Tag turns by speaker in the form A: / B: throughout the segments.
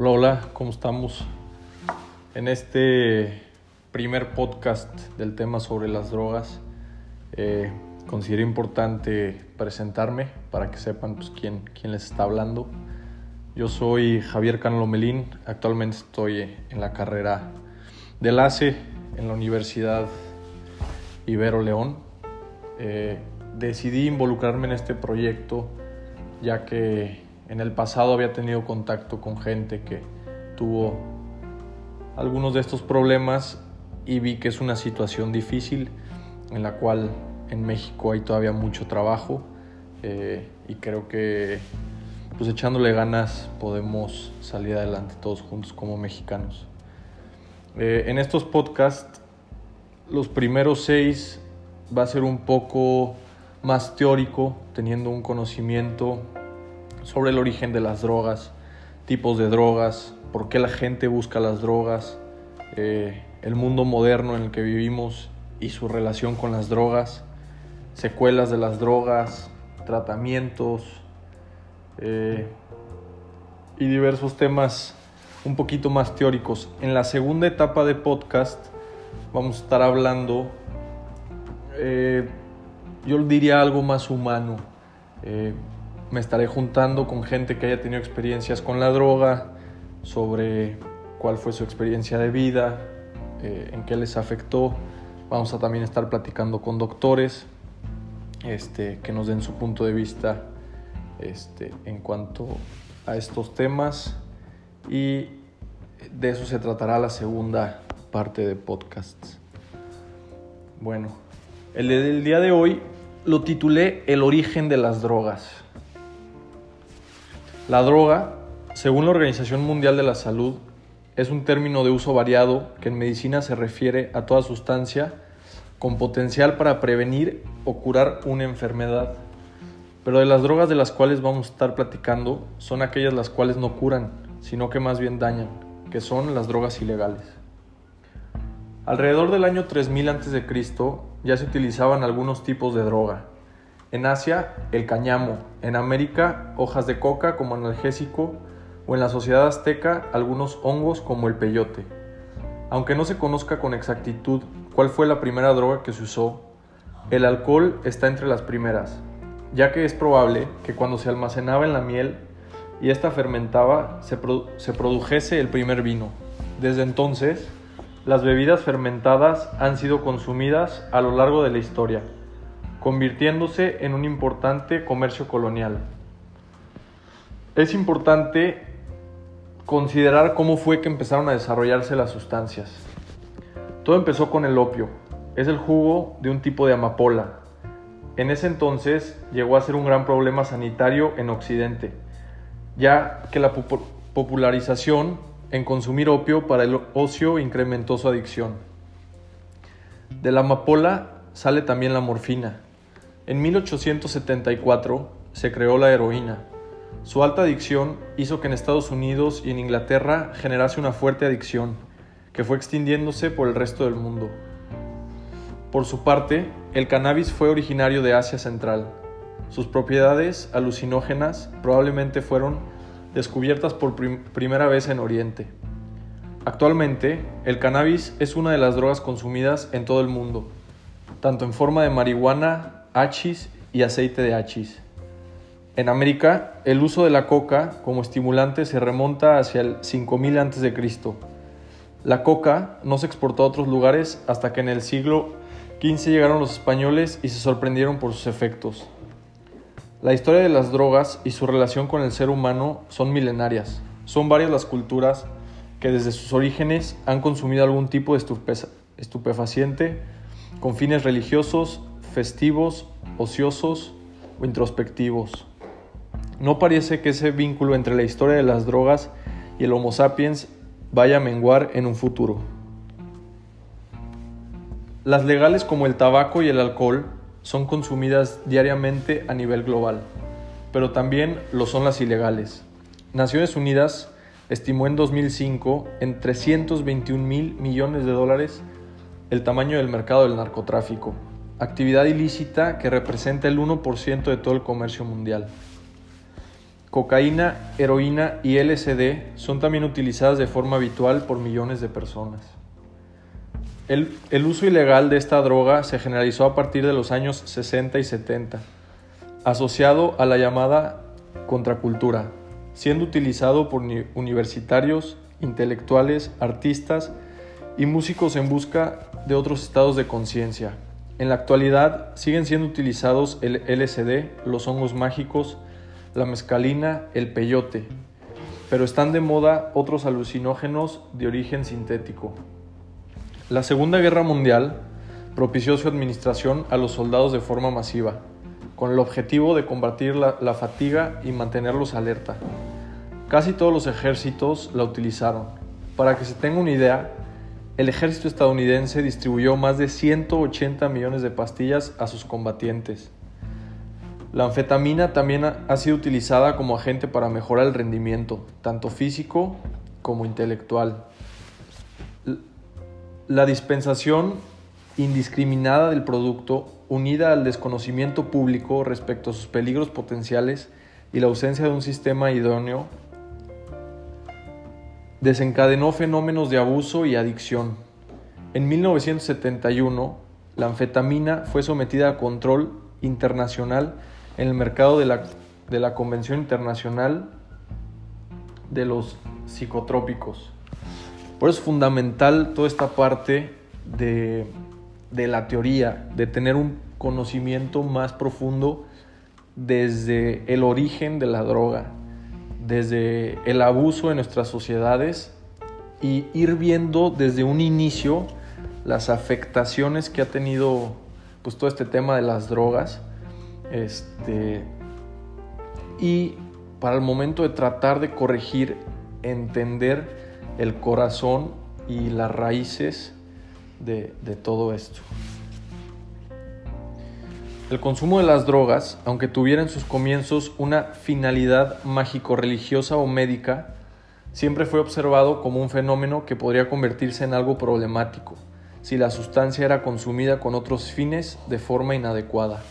A: Hola, hola, ¿cómo estamos? En este primer podcast del tema sobre las drogas, eh, considero importante presentarme para que sepan pues, quién, quién les está hablando. Yo soy Javier Cano Melín, actualmente estoy en la carrera de LACE en la Universidad Ibero León. Eh, decidí involucrarme en este proyecto ya que en el pasado había tenido contacto con gente que tuvo algunos de estos problemas y vi que es una situación difícil en la cual en México hay todavía mucho trabajo eh, y creo que pues echándole ganas podemos salir adelante todos juntos como mexicanos. Eh, en estos podcasts, los primeros seis va a ser un poco más teórico, teniendo un conocimiento sobre el origen de las drogas, tipos de drogas, por qué la gente busca las drogas, eh, el mundo moderno en el que vivimos y su relación con las drogas, secuelas de las drogas, tratamientos eh, y diversos temas un poquito más teóricos. En la segunda etapa de podcast vamos a estar hablando, eh, yo diría algo más humano me estaré juntando con gente que haya tenido experiencias con la droga, sobre cuál fue su experiencia de vida, eh, en qué les afectó. Vamos a también estar platicando con doctores este, que nos den su punto de vista este, en cuanto a estos temas y de eso se tratará la segunda parte de podcasts. Bueno, el día de hoy lo titulé El origen de las drogas. La droga, según la Organización Mundial de la Salud, es un término de uso variado que en medicina se refiere a toda sustancia con potencial para prevenir o curar una enfermedad. Pero de las drogas de las cuales vamos a estar platicando son aquellas las cuales no curan, sino que más bien dañan, que son las drogas ilegales. Alrededor del año 3000 a.C. ya se utilizaban algunos tipos de droga, en Asia, el cañamo. En América, hojas de coca como analgésico. O en la sociedad azteca, algunos hongos como el peyote. Aunque no se conozca con exactitud cuál fue la primera droga que se usó, el alcohol está entre las primeras, ya que es probable que cuando se almacenaba en la miel y ésta fermentaba, se, se produjese el primer vino. Desde entonces, las bebidas fermentadas han sido consumidas a lo largo de la historia convirtiéndose en un importante comercio colonial. Es importante considerar cómo fue que empezaron a desarrollarse las sustancias. Todo empezó con el opio. Es el jugo de un tipo de amapola. En ese entonces llegó a ser un gran problema sanitario en Occidente, ya que la popularización en consumir opio para el ocio incrementó su adicción. De la amapola sale también la morfina, en 1874 se creó la heroína. Su alta adicción hizo que en Estados Unidos y en Inglaterra generase una fuerte adicción, que fue extendiéndose por el resto del mundo. Por su parte, el cannabis fue originario de Asia Central. Sus propiedades alucinógenas probablemente fueron descubiertas por primera vez en Oriente. Actualmente, el cannabis es una de las drogas consumidas en todo el mundo, tanto en forma de marihuana, hachís y aceite de hachís. En América, el uso de la coca como estimulante se remonta hacia el 5000 a.C. La coca no se exportó a otros lugares hasta que en el siglo XV llegaron los españoles y se sorprendieron por sus efectos. La historia de las drogas y su relación con el ser humano son milenarias. Son varias las culturas que desde sus orígenes han consumido algún tipo de estupefaciente con fines religiosos, festivos, ociosos o introspectivos. No parece que ese vínculo entre la historia de las drogas y el Homo sapiens vaya a menguar en un futuro. Las legales como el tabaco y el alcohol son consumidas diariamente a nivel global, pero también lo son las ilegales. Naciones Unidas estimó en 2005 en 321 mil millones de dólares el tamaño del mercado del narcotráfico, actividad ilícita que representa el 1% de todo el comercio mundial. cocaína, heroína y LSD son también utilizadas de forma habitual por millones de personas. El, el, uso ilegal de esta droga se generalizó a partir de los años 60 y 70, asociado a la llamada contracultura, siendo utilizado por universitarios, intelectuales, artistas y músicos en busca de otros estados de conciencia. En la actualidad siguen siendo utilizados el LSD, los hongos mágicos, la mescalina, el peyote, pero están de moda otros alucinógenos de origen sintético. La Segunda Guerra Mundial propició su administración a los soldados de forma masiva, con el objetivo de combatir la, fatiga y mantenerlos alerta. Casi todos los ejércitos la utilizaron. Para que se tenga una idea, el ejército estadounidense distribuyó más de 180 millones de pastillas a sus combatientes. La anfetamina también ha sido utilizada como agente para mejorar el rendimiento, tanto físico como intelectual. La dispensación indiscriminada del producto, unida al desconocimiento público respecto a sus peligros potenciales y la ausencia de un sistema idóneo, desencadenó fenómenos de abuso y adicción. En 1971, la anfetamina fue sometida a control internacional en el mercado de la, de la Convención Internacional de los Psicotrópicos. Por eso es fundamental toda esta parte de, de la teoría, de tener un conocimiento más profundo desde el origen de la droga, desde el abuso en nuestras sociedades y ir viendo desde un inicio las afectaciones que ha tenido pues todo este tema de las drogas este y para el momento de tratar de corregir entender el corazón y las raíces de, de todo esto el consumo de las drogas, aunque tuviera en sus comienzos una finalidad mágico-religiosa o médica, siempre fue observado como un fenómeno que podría convertirse en algo problemático si la sustancia era consumida con otros fines de forma inadecuada.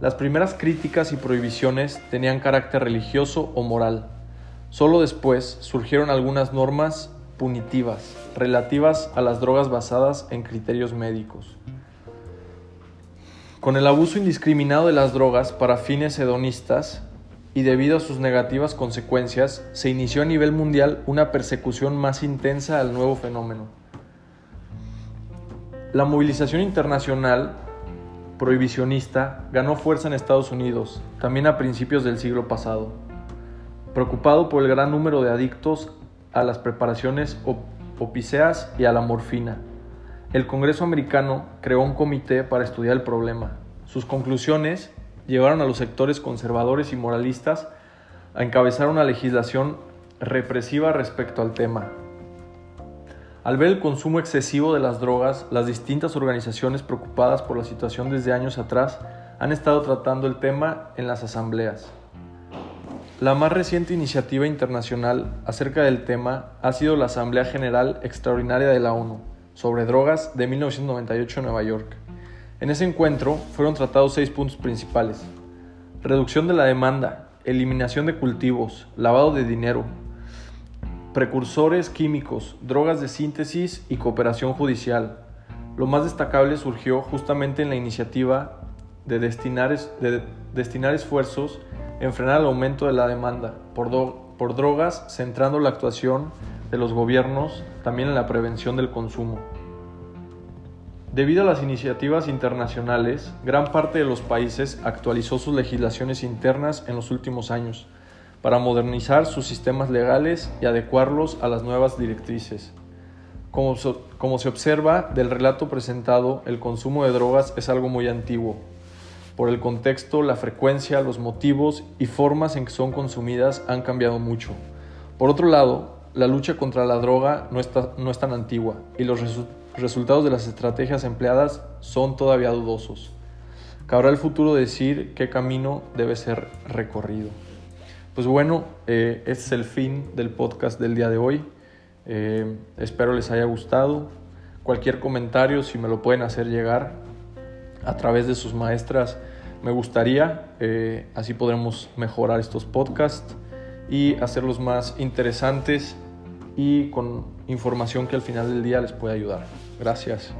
A: Las primeras críticas y prohibiciones tenían carácter religioso o moral. Solo después surgieron algunas normas punitivas relativas a las drogas basadas en criterios médicos. Con el abuso indiscriminado de las drogas para fines hedonistas y debido a sus negativas consecuencias, se inició a nivel mundial una persecución más intensa al nuevo fenómeno. La movilización internacional prohibicionista ganó fuerza en Estados Unidos, también a principios del siglo pasado. Preocupado por el gran número de adictos a las preparaciones opíceas y a la morfina, el Congreso americano creó un comité para estudiar el problema. Sus conclusiones llevaron a los sectores conservadores y moralistas a encabezar una legislación represiva respecto al tema. Al ver el consumo excesivo de las drogas, las distintas organizaciones preocupadas por la situación desde años atrás han estado tratando el tema en las asambleas. La más reciente iniciativa internacional acerca del tema ha sido la Asamblea General Extraordinaria de la ONU, sobre drogas de 1998 en Nueva York. En ese encuentro fueron tratados seis puntos principales. Reducción de la demanda, eliminación de cultivos, lavado de dinero, precursores químicos, drogas de síntesis y cooperación judicial. Lo más destacable surgió justamente en la iniciativa de destinar, de destinar esfuerzos en frenar el aumento de la demanda por, por drogas, centrando la actuación de los gobiernos también en la prevención del consumo. Debido a las iniciativas internacionales, gran parte de los países actualizó sus legislaciones internas en los últimos años para modernizar sus sistemas legales y adecuarlos a las nuevas directrices. Como, se observa del relato presentado, el consumo de drogas es algo muy antiguo. Por el contexto, la frecuencia, los motivos y formas en que son consumidas han cambiado mucho. Por otro lado, la lucha contra la droga no, está, no es tan antigua y los resultados de las estrategias empleadas son todavía dudosos. Cabrá el futuro decir qué camino debe ser recorrido. Pues bueno, eh, este es el fin del podcast del día de hoy. Eh, espero les haya gustado. Cualquier comentario, si me lo pueden hacer llegar a través de sus maestras, me gustaría, eh, así podremos mejorar estos podcasts y hacerlos más interesantes y con información que al final del día les pueda ayudar. Gracias.